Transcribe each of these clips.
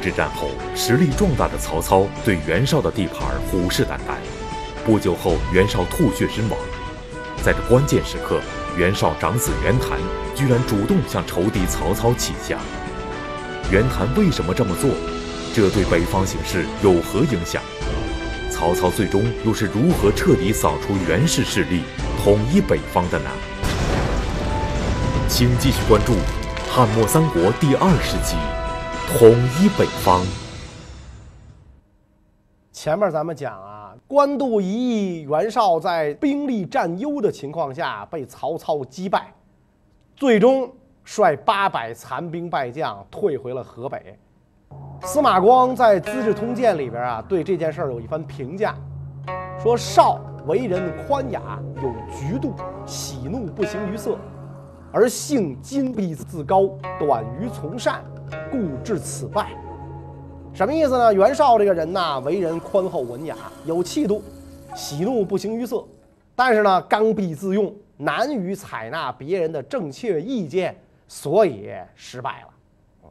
之战后，实力壮大的曹操对袁绍的地盘虎视眈眈。不久后，袁绍吐血身亡。在这关键时刻，袁绍长子袁谭居然主动向仇敌曹操起降。袁谭为什么这么做？这对北方形势有何影响？曹操最终又是如何彻底扫除袁氏势力，统一北方的呢？请继续关注《汉末三国》第二十集。统一北方。前面咱们讲啊，官渡一役，袁绍在兵力占优的情况下被曹操击败，最终率八百残兵败将退回了河北。司马光在《资治通鉴》里边啊，对这件事儿有一番评价，说绍为人宽雅，有局度，喜怒不形于色，而性矜愎自高，短于从善。故至此败，什么意思呢？袁绍这个人呐，为人宽厚文雅，有气度，喜怒不形于色，但是呢，刚愎自用，难于采纳别人的正确意见，所以失败了。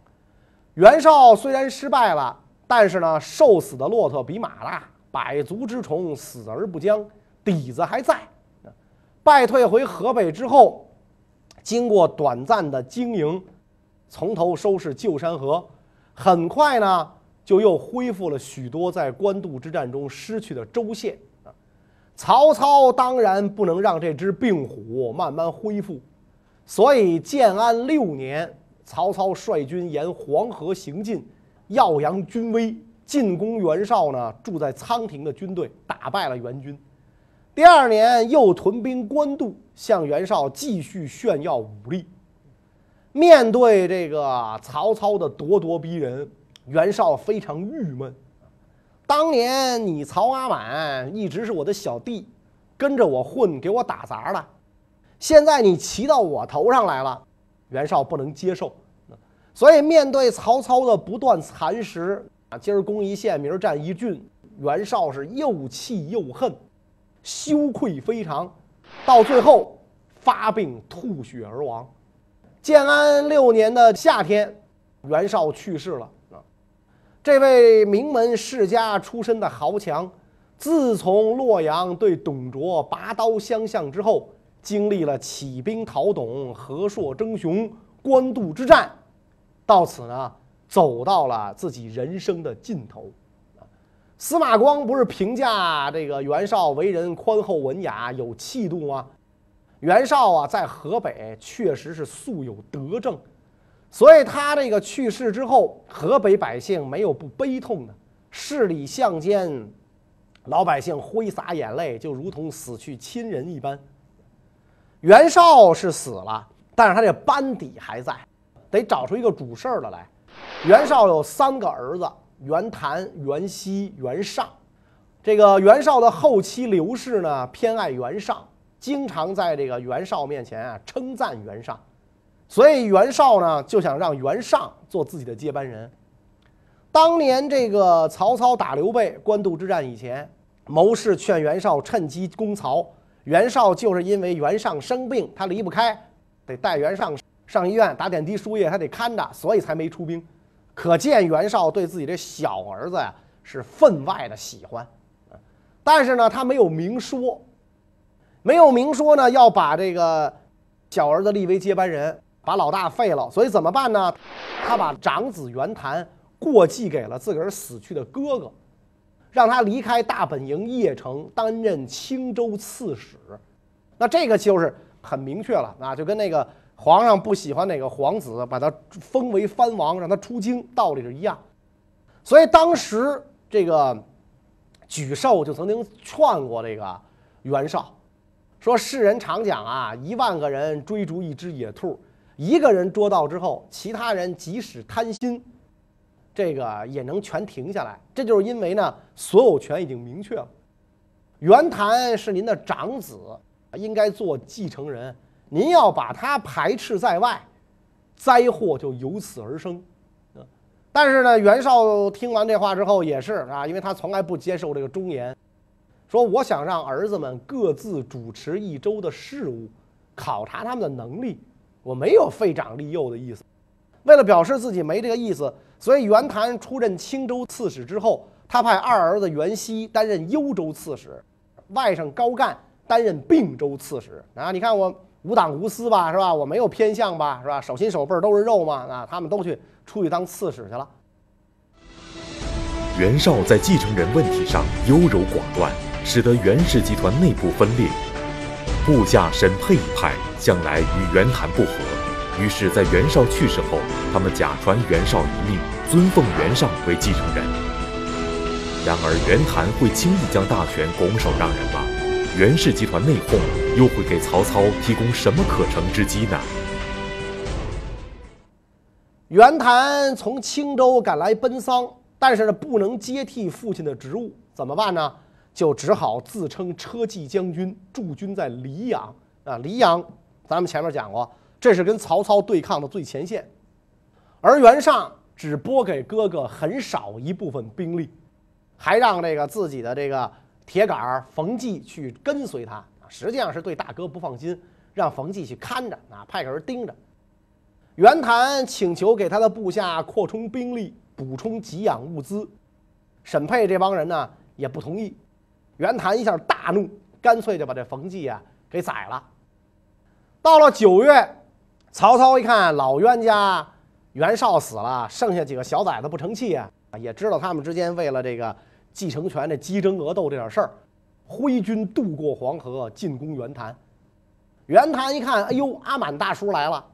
袁绍虽然失败了，但是呢，瘦死的骆驼比马大，百足之虫死而不僵，底子还在。败退回河北之后，经过短暂的经营。从头收拾旧山河，很快呢，就又恢复了许多在官渡之战中失去的州县啊。曹操当然不能让这只病虎慢慢恢复，所以建安六年，曹操率军沿黄河行进，耀扬军威，进攻袁绍呢住在仓亭的军队，打败了袁军。第二年又屯兵官渡，向袁绍继续炫耀武力。面对这个曹操的咄咄逼人，袁绍非常郁闷。当年你曹阿满一直是我的小弟，跟着我混，给我打杂的。现在你骑到我头上来了，袁绍不能接受。所以面对曹操的不断蚕食啊，今儿攻一县，明儿占一郡，袁绍是又气又恨，羞愧非常，到最后发病吐血而亡。建安六年的夏天，袁绍去世了啊！这位名门世家出身的豪强，自从洛阳对董卓拔刀相向之后，经历了起兵讨董、和硕争雄、官渡之战，到此呢，走到了自己人生的尽头。司马光不是评价这个袁绍为人宽厚文雅、有气度吗？袁绍啊，在河北确实是素有德政，所以他这个去世之后，河北百姓没有不悲痛的，市里巷间，老百姓挥洒眼泪，就如同死去亲人一般。袁绍是死了，但是他这班底还在，得找出一个主事儿的来。袁绍有三个儿子：袁谭、袁熙、袁尚。这个袁绍的后妻刘氏呢，偏爱袁尚。经常在这个袁绍面前啊称赞袁尚，所以袁绍呢就想让袁尚做自己的接班人。当年这个曹操打刘备官渡之战以前，谋士劝袁绍趁机攻曹，袁绍就是因为袁尚生病，他离不开，得带袁尚上医院打点滴输液，他得看着，所以才没出兵。可见袁绍对自己的小儿子呀是分外的喜欢，但是呢他没有明说。没有明说呢，要把这个小儿子立为接班人，把老大废了。所以怎么办呢？他把长子袁谭过继给了自个儿死去的哥哥，让他离开大本营邺城，担任青州刺史。那这个就是很明确了啊，就跟那个皇上不喜欢哪个皇子，把他封为藩王，让他出京，道理是一样。所以当时这个沮授就曾经劝过这个袁绍。说世人常讲啊，一万个人追逐一只野兔，一个人捉到之后，其他人即使贪心，这个也能全停下来。这就是因为呢，所有权已经明确了。袁谭是您的长子，应该做继承人，您要把他排斥在外，灾祸就由此而生。但是呢，袁绍听完这话之后也是啊，因为他从来不接受这个忠言。说我想让儿子们各自主持一周的事务，考察他们的能力。我没有废长立幼的意思。为了表示自己没这个意思，所以袁谭出任青州刺史之后，他派二儿子袁熙担任幽州刺史，外甥高干担任并州刺史。啊，你看我无党无私吧，是吧？我没有偏向吧，是吧？手心手背都是肉嘛，啊，他们都去出去当刺史去了。袁绍在继承人问题上优柔寡断，使得袁氏集团内部分裂。部下沈沛一派向来与袁谭不和，于是，在袁绍去世后，他们假传袁绍遗命，尊奉袁尚为继承人。然而，袁谭会轻易将大权拱手让人吗？袁氏集团内讧又会给曹操提供什么可乘之机呢？袁谭从青州赶来奔丧。但是呢，不能接替父亲的职务，怎么办呢？就只好自称车骑将军，驻军在黎阳啊。黎阳，咱们前面讲过，这是跟曹操对抗的最前线。而袁尚只拨给哥哥很少一部分兵力，还让这个自己的这个铁杆冯骥去跟随他实际上是对大哥不放心，让冯骥去看着啊，派个人盯着。袁谭请求给他的部下扩充兵力。补充给养物资，沈沛这帮人呢也不同意。袁谭一下大怒，干脆就把这冯骥啊给宰了。到了九月，曹操一看老冤家袁绍死了，剩下几个小崽子不成器啊，也知道他们之间为了这个继承权的鸡争鹅斗这点事儿，挥军渡过黄河进攻袁谭。袁谭一看，哎呦，阿满大叔来了，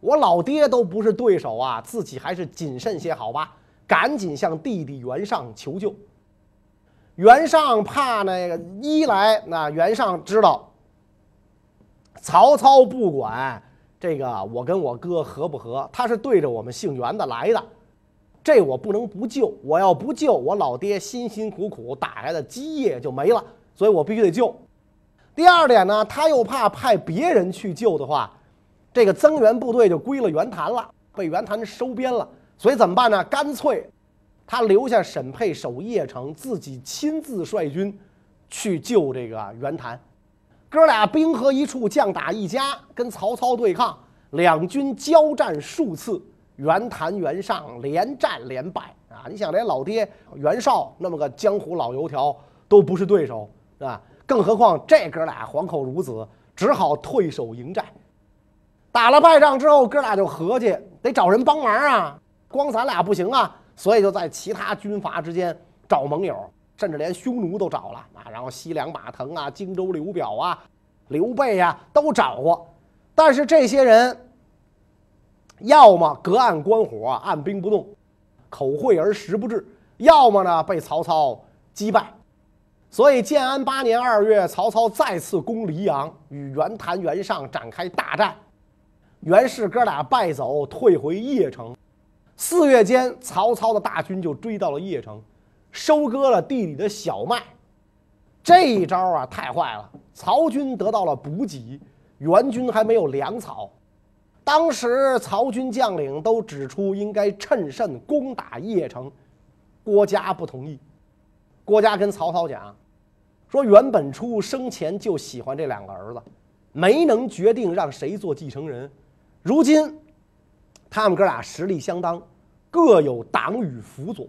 我老爹都不是对手啊，自己还是谨慎些好吧。赶紧向弟弟袁尚求救。袁尚怕那个一来，那袁尚知道曹操不管这个我跟我哥合不合，他是对着我们姓袁的来的，这我不能不救。我要不救，我老爹辛辛苦苦打下的基业就没了，所以我必须得救。第二点呢，他又怕派别人去救的话，这个增援部队就归了袁谭了，被袁谭收编了。所以怎么办呢？干脆，他留下沈沛守邺城，自己亲自率军去救这个袁谭。哥俩兵合一处，将打一家，跟曹操对抗。两军交战数次，袁谭、袁尚连战连败啊！你想，连老爹袁绍那么个江湖老油条都不是对手，是吧？更何况这哥俩黄口孺子，只好退守营寨。打了败仗之后，哥俩就合计得找人帮忙啊。光咱俩不行啊，所以就在其他军阀之间找盟友，甚至连匈奴都找了啊。然后西凉马腾啊、荆州刘表啊、刘备啊都找过，但是这些人要么隔岸观火、按兵不动，口惠而实不至；要么呢被曹操击败。所以建安八年二月，曹操再次攻黎阳，与袁谭、袁尚展开大战，袁氏哥俩败走，退回邺城。四月间，曹操的大军就追到了邺城，收割了地里的小麦。这一招啊，太坏了！曹军得到了补给，援军还没有粮草。当时曹军将领都指出应该趁胜攻打邺城，郭嘉不同意。郭嘉跟曹操讲，说袁本初生前就喜欢这两个儿子，没能决定让谁做继承人。如今，他们哥俩实力相当。各有党羽辅佐，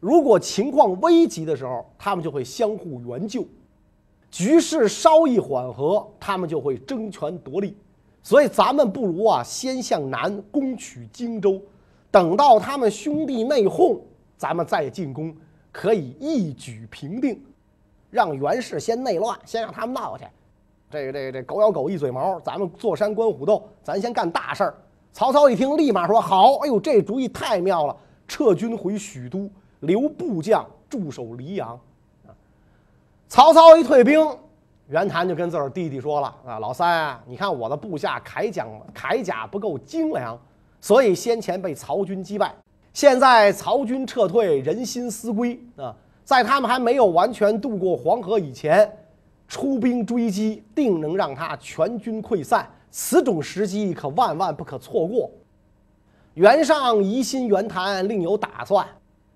如果情况危急的时候，他们就会相互援救；局势稍一缓和，他们就会争权夺利。所以咱们不如啊，先向南攻取荆州，等到他们兄弟内讧，咱们再进攻，可以一举平定。让袁氏先内乱，先让他们闹去。这个这个这狗咬狗，一嘴毛，咱们坐山观虎斗，咱先干大事儿。曹操一听，立马说：“好，哎呦，这主意太妙了！撤军回许都，留部将驻守黎阳。”曹操一退兵，袁谭就跟自个儿弟弟说了：“啊，老三啊，你看我的部下铠甲铠甲不够精良，所以先前被曹军击败。现在曹军撤退，人心思归啊，在他们还没有完全渡过黄河以前，出兵追击，定能让他全军溃散。”此种时机可万万不可错过。袁尚疑心袁谭另有打算，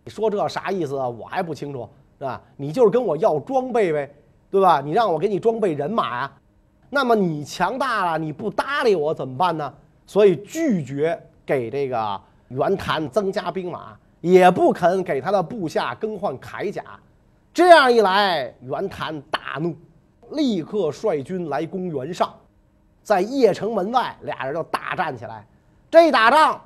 你说这啥意思？我还不清楚，是吧？你就是跟我要装备呗，对吧？你让我给你装备人马呀，那么你强大了，你不搭理我怎么办呢？所以拒绝给这个袁谭增加兵马，也不肯给他的部下更换铠甲。这样一来，袁谭大怒，立刻率军来攻袁尚。在邺城门外，俩人就大战起来。这一打仗，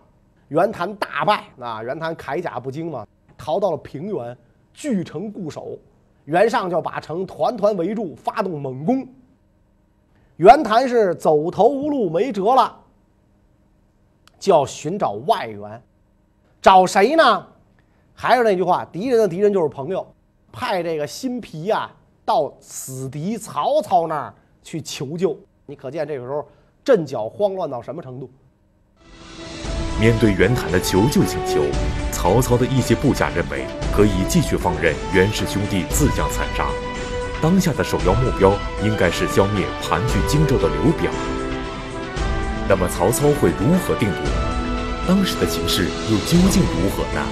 袁谭大败啊！袁谭铠甲不精嘛，逃到了平原，据城固守。袁尚就把城团团围住，发动猛攻。袁谭是走投无路，没辙了，就要寻找外援，找谁呢？还是那句话，敌人的敌人就是朋友，派这个辛毗啊到死敌曹操那儿去求救。你可见这个时候阵脚慌乱到什么程度？面对袁谭的求救请求，曹操的一些部下认为可以继续放任袁氏兄弟自相残杀。当下的首要目标应该是消灭盘踞荆州的刘表。那么曹操会如何定夺？当时的形势又究竟如何呢？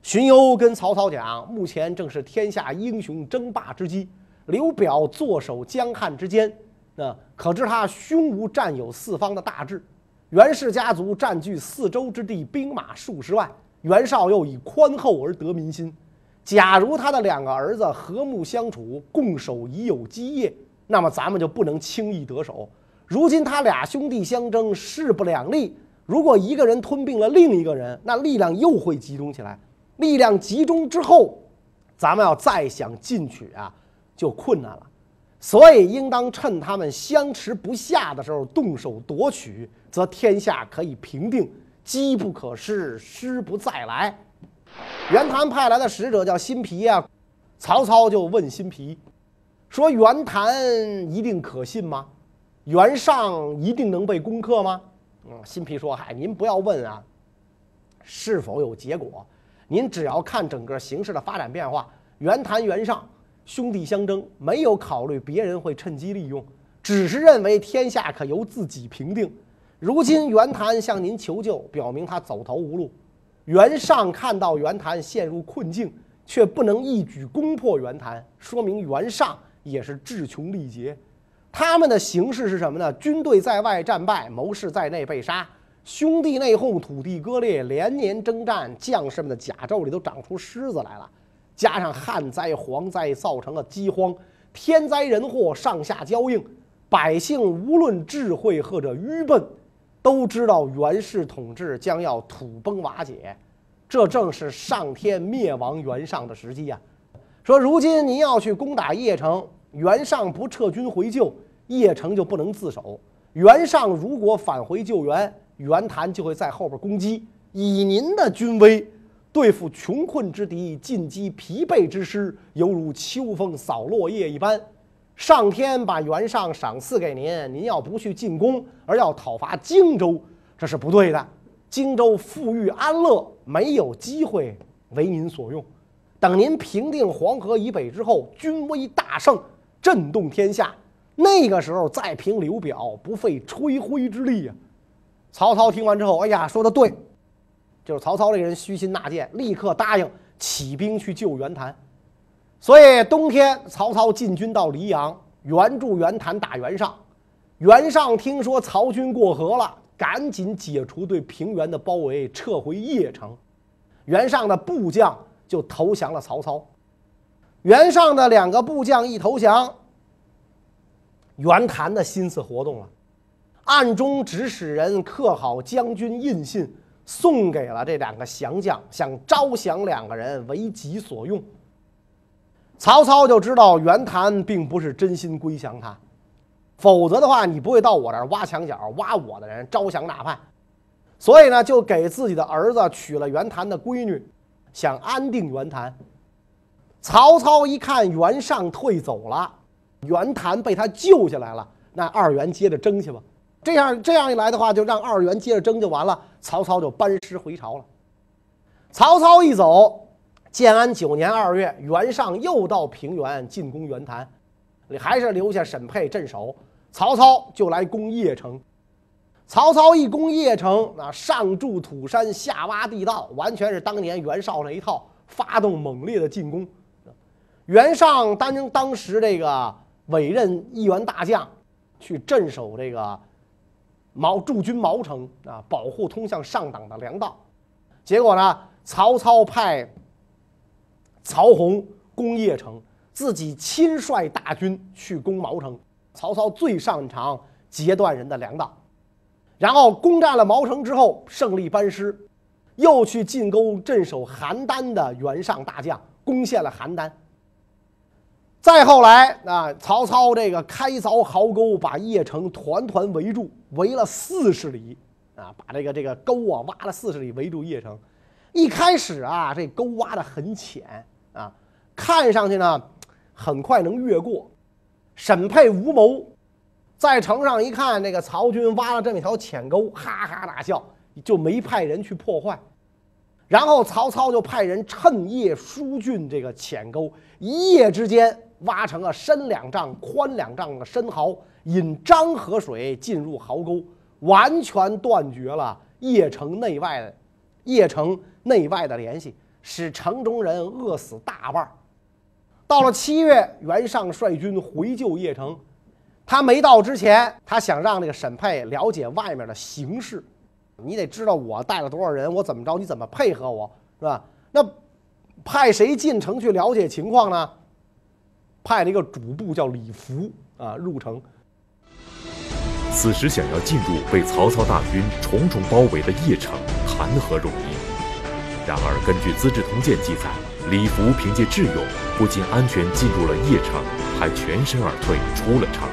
荀攸跟曹操讲，目前正是天下英雄争霸之机，刘表坐守江汉之间，那可知他胸无占有四方的大志。袁氏家族占据四周之地，兵马数十万，袁绍又以宽厚而得民心。假如他的两个儿子和睦相处，共守已有基业，那么咱们就不能轻易得手。如今他俩兄弟相争，势不两立。如果一个人吞并了另一个人，那力量又会集中起来。力量集中之后，咱们要再想进取啊，就困难了。所以应当趁他们相持不下的时候动手夺取，则天下可以平定，机不可失，失不再来。袁谭派来的使者叫辛毗啊，曹操就问辛毗说：“袁谭一定可信吗？袁尚一定能被攻克吗？”嗯，辛毗说：“嗨，您不要问啊，是否有结果？您只要看整个形势的发展变化。袁谭、袁尚兄弟相争，没有考虑别人会趁机利用，只是认为天下可由自己平定。如今袁谭向您求救，表明他走投无路。”袁尚看到袁谭陷入困境，却不能一举攻破袁谭，说明袁尚也是志穷力竭。他们的形势是什么呢？军队在外战败，谋士在内被杀，兄弟内讧，土地割裂，连年征战，将士们的甲胄里都长出虱子来了。加上旱灾、蝗灾，造成了饥荒，天灾人祸上下交应，百姓无论智慧或者愚笨。都知道袁氏统治将要土崩瓦解，这正是上天灭亡袁尚的时机呀。说如今您要去攻打邺城，袁尚不撤军回救，邺城就不能自守。袁尚如果返回救援，袁谭就会在后边攻击。以您的军威对付穷困之敌，进击疲惫之师，犹如秋风扫落叶一般。上天把袁尚赏赐给您，您要不去进攻，而要讨伐荆州，这是不对的。荆州富裕安乐，没有机会为您所用。等您平定黄河以北之后，军威大盛，震动天下，那个时候再平刘表，不费吹灰之力呀。曹操听完之后，哎呀，说的对，就是曹操这个人虚心纳谏，立刻答应起兵去救袁谭。所以冬天，曹操进军到黎阳，援助袁谭打袁尚。袁尚听说曹军过河了，赶紧解除对平原的包围，撤回邺城。袁尚的部将就投降了曹操。袁尚的两个部将一投降，袁谭的心思活动了，暗中指使人刻好将军印信，送给了这两个降将，想招降两个人为己所用。曹操就知道袁谭并不是真心归降他，否则的话，你不会到我这儿挖墙脚、挖我的人，招降纳叛。所以呢，就给自己的儿子娶了袁谭的闺女，想安定袁谭。曹操一看袁尚退走了，袁谭被他救下来了，那二袁接着争去吧。这样这样一来的话，就让二袁接着争就完了。曹操就班师回朝了。曹操一走。建安九年二月，袁尚又到平原进攻袁谭，还是留下沈沛镇守。曹操就来攻邺城。曹操一攻邺城，那上筑土山，下挖地道，完全是当年袁绍那一套，发动猛烈的进攻。袁尚当当时这个委任一员大将去镇守这个毛驻军毛城啊，保护通向上党的粮道。结果呢，曹操派曹洪攻邺城，自己亲率大军去攻毛城。曹操最擅长截断人的粮道，然后攻占了毛城之后，胜利班师，又去进攻镇守邯郸的袁尚大将，攻陷了邯郸。再后来啊，曹操这个开凿壕沟，把邺城团团围住，围了四十里啊，把这个这个沟啊挖了四十里，围住邺城。一开始啊，这沟挖的很浅啊，看上去呢，很快能越过。沈沛、吴谋在城上一看，这个曹军挖了这么一条浅沟，哈哈大笑，就没派人去破坏。然后曹操就派人趁夜疏浚这个浅沟，一夜之间挖成了深两丈、宽两丈的深壕，引漳河水进入壕沟，完全断绝了邺城内外的邺城内外的联系，使城中人饿死大半。到了七月，袁尚率军回救邺城。他没到之前，他想让这个沈沛了解外面的形势。你得知道我带了多少人，我怎么着，你怎么配合我，是吧？那派谁进城去了解情况呢？派了一个主簿叫李福啊入城。此时想要进入被曹操大军重重包围的邺城，谈何容易？然而，根据《资治通鉴》记载。李福凭借智勇，不仅安全进入了邺城，还全身而退出了城。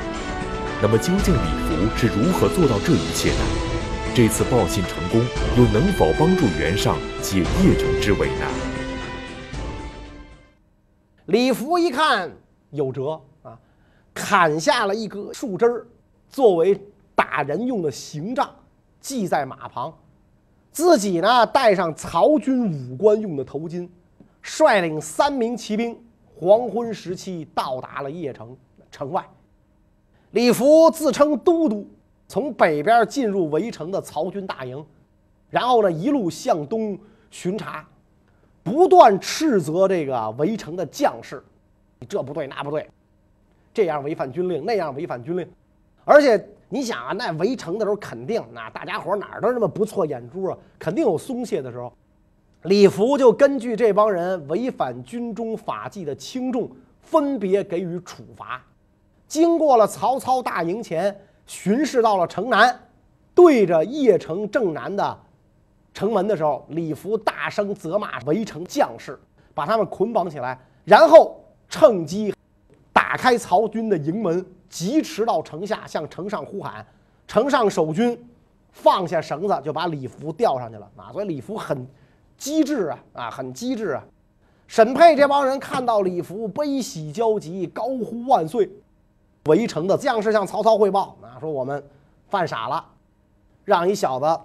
那么，究竟李福是如何做到这一切的？这次报信成功，又能否帮助袁尚解邺城之围呢？李福一看有辙啊，砍下了一棵树枝儿，作为打人用的刑杖，系在马旁，自己呢戴上曹军武官用的头巾。率领三名骑兵，黄昏时期到达了邺城城外。李福自称都督，从北边进入围城的曹军大营，然后呢一路向东巡查，不断斥责这个围城的将士：“你这不对，那不对，这样违反军令，那样违反军令。”而且你想啊，那围城的时候肯定，那大家伙哪儿都那么不错眼珠啊，肯定有松懈的时候。李福就根据这帮人违反军中法纪的轻重，分别给予处罚。经过了曹操大营前巡视，到了城南，对着邺城正南的城门的时候，李福大声责骂围城将士，把他们捆绑起来，然后趁机打开曹军的营门，疾驰到城下，向城上呼喊。城上守军放下绳子，就把李福吊上去了。啊，所以李福很。机智啊啊，很机智啊！沈沛这帮人看到李福，悲喜交集，高呼万岁。围城的将士向曹操汇报啊，说我们犯傻了，让一小子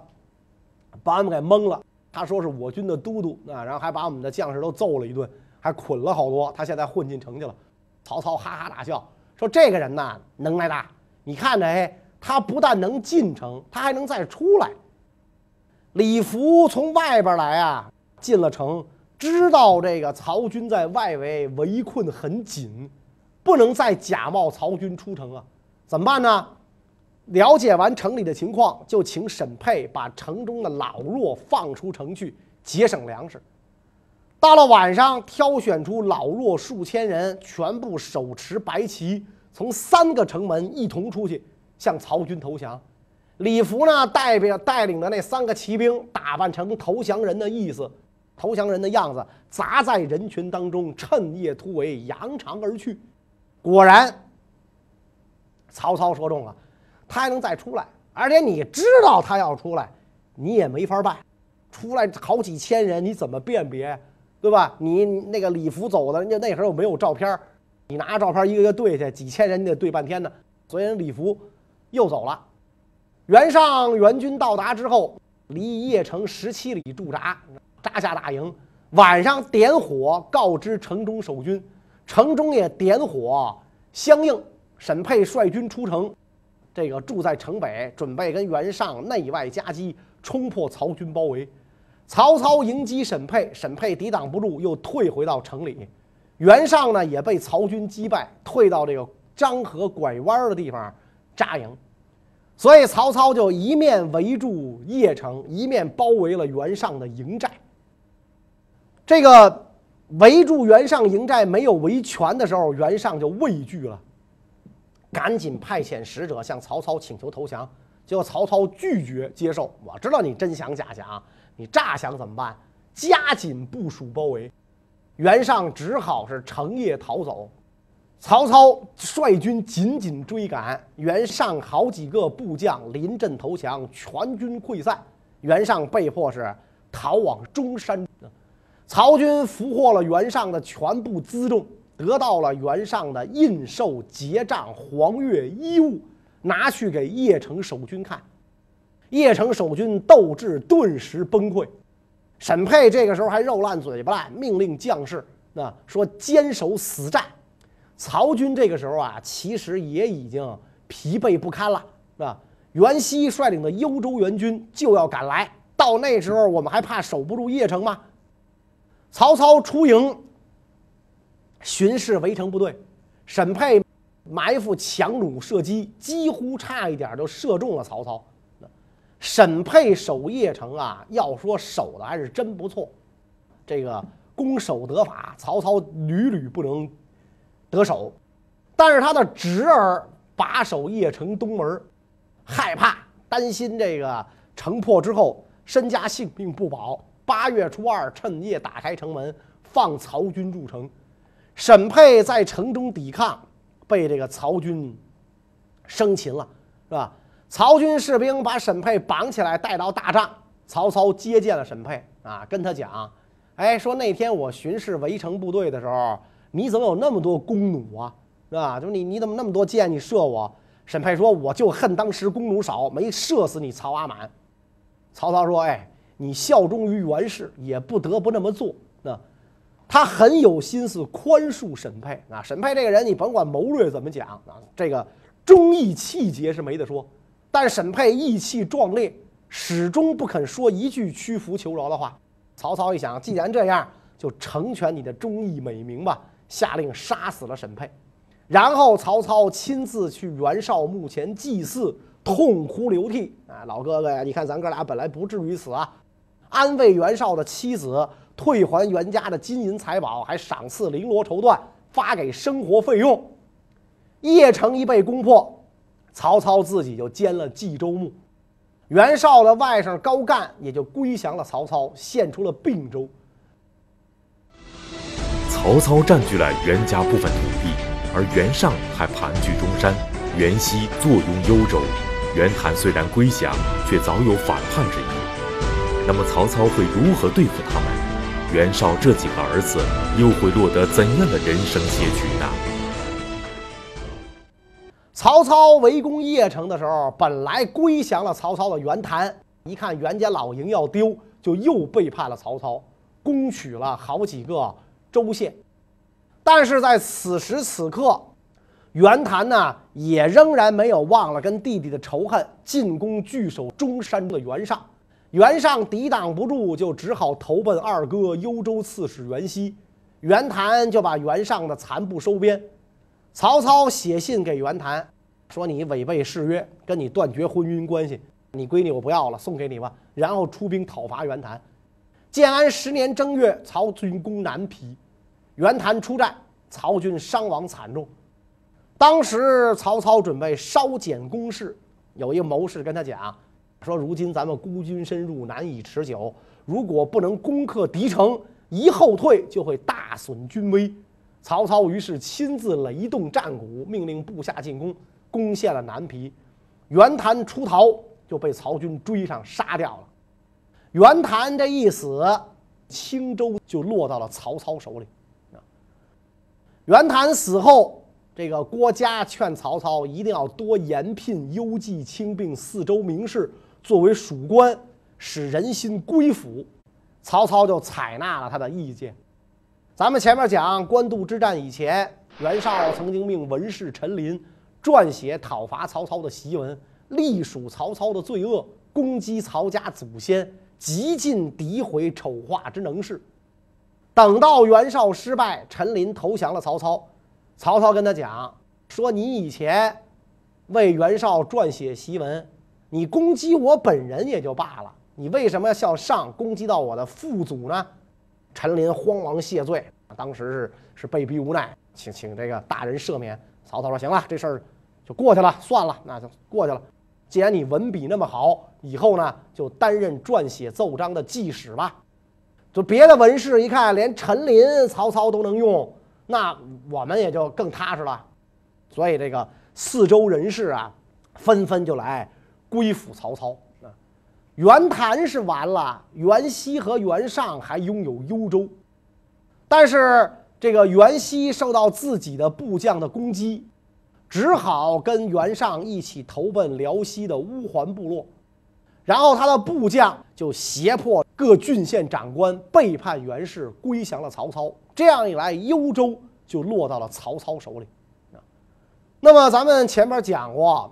把我们给蒙了。他说是我军的都督啊，然后还把我们的将士都揍了一顿，还捆了好多。他现在混进城去了。曹操哈哈大笑，说这个人呐，能耐大。你看着，哎，他不但能进城，他还能再出来。李福从外边来啊，进了城，知道这个曹军在外围围困很紧，不能再假冒曹军出城啊，怎么办呢？了解完城里的情况，就请沈沛把城中的老弱放出城去，节省粮食。到了晚上，挑选出老弱数千人，全部手持白旗，从三个城门一同出去向曹军投降。李福呢，代表带领的那三个骑兵，打扮成投降人的意思，投降人的样子，砸在人群当中，趁夜突围，扬长而去。果然，曹操说中了，他还能再出来，而且你知道他要出来，你也没法办。出来好几千人，你怎么辨别，对吧？你那个李福走的，人家那时候又没有照片，你拿着照片一个个对去，几千人你得对半天呢。所以李福又走了。袁尚援军到达之后，离邺城十七里驻扎，扎下大营。晚上点火告知城中守军，城中也点火相应。沈沛率军出城，这个住在城北，准备跟袁尚内外夹击，冲破曹军包围。曹操迎击沈沛，沈沛抵挡不住，又退回到城里。袁尚呢，也被曹军击败，退到这个漳河拐弯的地方扎营。所以曹操就一面围住邺城，一面包围了袁尚的营寨。这个围住袁尚营寨没有围全的时候，袁尚就畏惧了，赶紧派遣使者向曹操请求投降。结果曹操拒绝接受。我知道你真想假降，你诈降怎么办？加紧部署包围，袁尚只好是乘夜逃走。曹操率军紧紧追赶，袁尚好几个部将临阵投降，全军溃散。袁尚被迫是逃往中山。曹军俘获了袁尚的全部辎重，得到了袁尚的印绶、结账、黄钺、衣物。拿去给邺城守军看，邺城守军斗志顿时崩溃。沈佩这个时候还肉烂嘴巴烂，命令将士啊说坚守死战。曹军这个时候啊，其实也已经疲惫不堪了，啊，袁熙率领的幽州援军就要赶来，到那时候我们还怕守不住邺城吗？曹操出营巡视围城部队，沈佩。埋伏强弩射击，几乎差一点就射中了曹操。沈佩守邺城啊，要说守的还是真不错，这个攻守得法，曹操屡屡不能得手。但是他的侄儿把守邺城东门，害怕担心这个城破之后身家性命不保。八月初二，趁夜打开城门，放曹军入城。沈佩在城中抵抗。被这个曹军生擒了，是吧？曹军士兵把沈佩绑起来带到大帐，曹操接见了沈佩啊，跟他讲：“哎，说那天我巡视围城部队的时候，你怎么有那么多弓弩啊？是吧？就你你怎么那么多箭？你射我？”沈佩说：“我就恨当时弓弩少，没射死你曹阿满。”曹操说：“哎，你效忠于袁氏，也不得不那么做。”那。他很有心思宽恕沈佩啊，沈佩这个人，你甭管谋略怎么讲啊，这个忠义气节是没得说。但沈佩意气壮烈，始终不肯说一句屈服求饶的话。曹操一想，既然这样，就成全你的忠义美名吧，下令杀死了沈佩。然后曹操亲自去袁绍墓前祭祀，痛哭流涕啊，老哥哥呀，你看咱哥俩本来不至于死啊，安慰袁绍的妻子。退还袁家的金银财宝，还赏赐绫罗绸缎，发给生活费用。邺城一被攻破，曹操自己就兼了冀州牧。袁绍的外甥高干也就归降了曹操，献出了并州。曹操占据了袁家部分土地，而袁尚还盘踞中山，袁熙坐拥幽州。袁谭虽然归降，却早有反叛之意。那么曹操会如何对付他们？袁绍这几个儿子又会落得怎样的人生结局呢？曹操围攻邺城的时候，本来归降了曹操的袁谭，一看袁家老营要丢，就又背叛了曹操，攻取了好几个州县。但是在此时此刻，袁谭呢，也仍然没有忘了跟弟弟的仇恨，进攻据守中山的袁尚。袁尚抵挡不住，就只好投奔二哥幽州刺史袁熙。袁谭就把袁尚的残部收编。曹操写信给袁谭，说：“你违背誓约，跟你断绝婚姻关系，你闺女我不要了，送给你吧。”然后出兵讨伐袁谭。建安十年正月，曹军攻南皮，袁谭出战，曹军伤亡惨重。当时曹操准备稍减攻势，有一个谋士跟他讲。说如今咱们孤军深入，难以持久。如果不能攻克敌城，一后退就会大损军威。曹操于是亲自雷动战鼓，命令部下进攻，攻陷了南皮。袁谭出逃，就被曹军追上杀掉了。袁谭这一死，青州就落到了曹操手里。袁谭死后，这个郭嘉劝曹操一定要多延聘幽蓟轻并四州名士。作为属官，使人心归附，曹操就采纳了他的意见。咱们前面讲官渡之战以前，袁绍曾经命文士陈琳撰写讨伐曹操的檄文，隶属曹操的罪恶，攻击曹家祖先，极尽诋毁丑化之能事。等到袁绍失败，陈琳投降了曹操，曹操跟他讲说：“你以前为袁绍撰写檄文，你攻击我本人也就罢了，你为什么要向上攻击到我的父祖呢？陈琳慌忙谢罪，当时是是被逼无奈，请请这个大人赦免。曹操说：“行了，这事儿就过去了，算了，那就过去了。既然你文笔那么好，以后呢就担任撰写奏章的记史吧。就别的文士一看，连陈琳、曹操都能用，那我们也就更踏实了。所以这个四周人士啊，纷纷就来归附曹操。啊，袁谭是完了，袁熙和袁尚还拥有幽州，但是。”这个袁熙受到自己的部将的攻击，只好跟袁尚一起投奔辽西的乌桓部落，然后他的部将就胁迫各郡县长官背叛袁氏，归降了曹操。这样一来，幽州就落到了曹操手里。那么咱们前面讲过，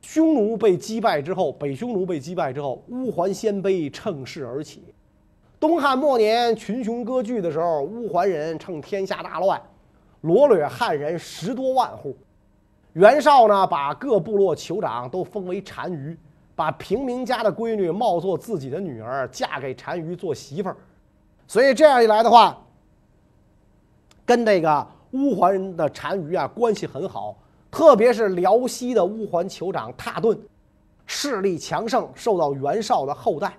匈奴被击败之后，北匈奴被击败之后，乌桓鲜卑乘势而起。东汉末年，群雄割据的时候，乌桓人趁天下大乱，罗掠汉人十多万户。袁绍呢，把各部落酋长都封为单于，把平民家的闺女冒作自己的女儿，嫁给单于做媳妇儿。所以这样一来的话，跟这个乌桓人的单于啊关系很好。特别是辽西的乌桓酋长蹋顿，势力强盛，受到袁绍的厚待。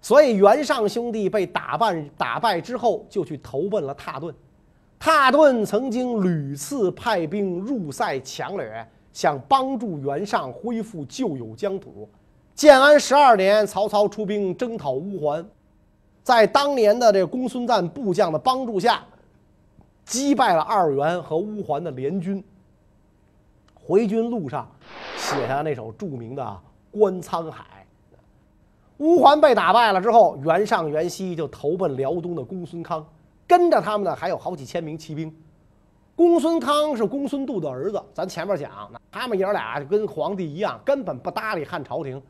所以袁尚兄弟被打败打败之后，就去投奔了蹋顿。蹋顿曾经屡次派兵入塞强掠，想帮助袁尚恢复旧有疆土。建安十二年，曹操出兵征讨乌桓，在当年的这公孙瓒部将的帮助下，击败了二袁和乌桓的联军。回军路上，写下那首著名的《观沧海》。乌桓被打败了之后，袁尚、袁熙就投奔辽东的公孙康，跟着他们的还有好几千名骑兵。公孙康是公孙度的儿子，咱前面讲，他们爷俩跟皇帝一样，根本不搭理汉朝廷。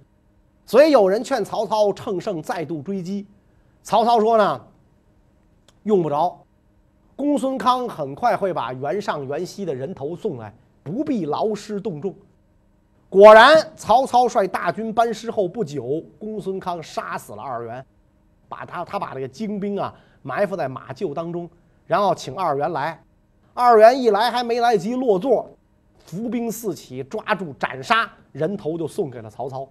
所以有人劝曹操乘胜再度追击，曹操说呢，用不着。公孙康很快会把袁尚、袁熙的人头送来，不必劳师动众。果然，曹操率大军班师后不久，公孙康杀死了二袁，把他他把这个精兵啊埋伏在马厩当中，然后请二袁来。二袁一来，还没来得及落座，伏兵四起，抓住斩杀，人头就送给了曹操。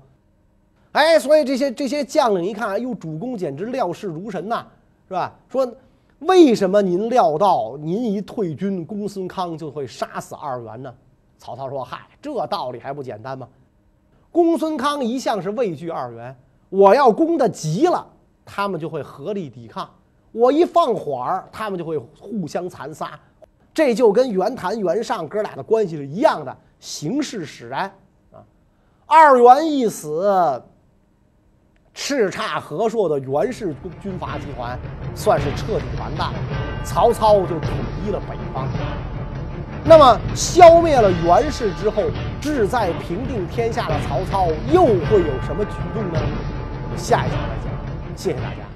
哎，所以这些这些将领一看，哎呦，主公简直料事如神呐，是吧？说为什么您料到您一退军，公孙康就会杀死二袁呢？曹操说：“嗨，这道理还不简单吗？公孙康一向是畏惧二袁，我要攻得急了，他们就会合力抵抗；我一放缓儿，他们就会互相残杀。这就跟袁谭、袁尚哥俩的关系是一样的，形势使然啊。二袁一死，叱咤河朔的袁氏军阀集团算是彻底完蛋了，曹操就统一了北方。”那么，消灭了袁氏之后，志在平定天下的曹操又会有什么举动呢？我们下一讲再讲。谢谢大家。